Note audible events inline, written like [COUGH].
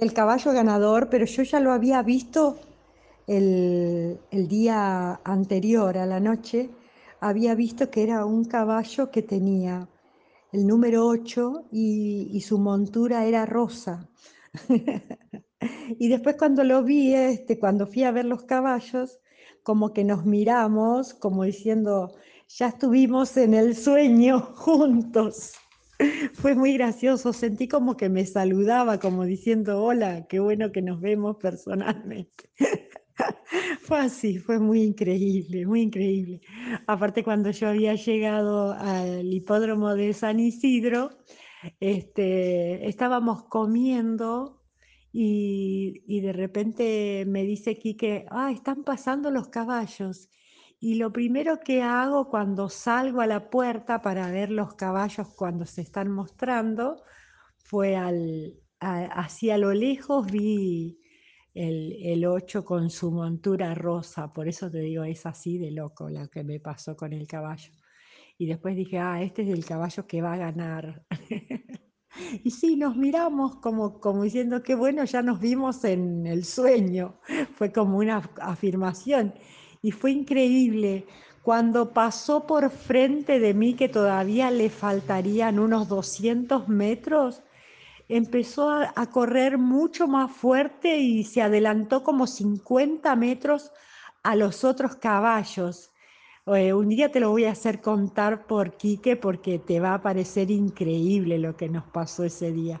el caballo ganador, pero yo ya lo había visto el, el día anterior a la noche, había visto que era un caballo que tenía el número 8 y, y su montura era rosa. [LAUGHS] y después cuando lo vi, este, cuando fui a ver los caballos, como que nos miramos, como diciendo, ya estuvimos en el sueño juntos. [LAUGHS] Fue muy gracioso, sentí como que me saludaba, como diciendo, hola, qué bueno que nos vemos personalmente. [LAUGHS] Fue así, fue muy increíble, muy increíble. Aparte cuando yo había llegado al hipódromo de San Isidro, este, estábamos comiendo y, y de repente me dice Quique, ah, están pasando los caballos. Y lo primero que hago cuando salgo a la puerta para ver los caballos cuando se están mostrando, fue al, a- hacia lo lejos vi el, el 8 con su montura rosa, por eso te digo, es así de loco lo que me pasó con el caballo. Y después dije, ah, este es el caballo que va a ganar. [LAUGHS] Y sí, nos miramos como, como diciendo, qué bueno, ya nos vimos en el sueño. [LAUGHS] Fue como una af- afirmación. Y fue increíble. Cuando pasó por frente de mí, que todavía le faltarían unos 200 metros, empezó a, correr mucho más fuerte y se adelantó como 50 metros a los otros caballos. Eh, un día te lo voy a hacer contar por Quique porque te va a parecer increíble lo que nos pasó ese día.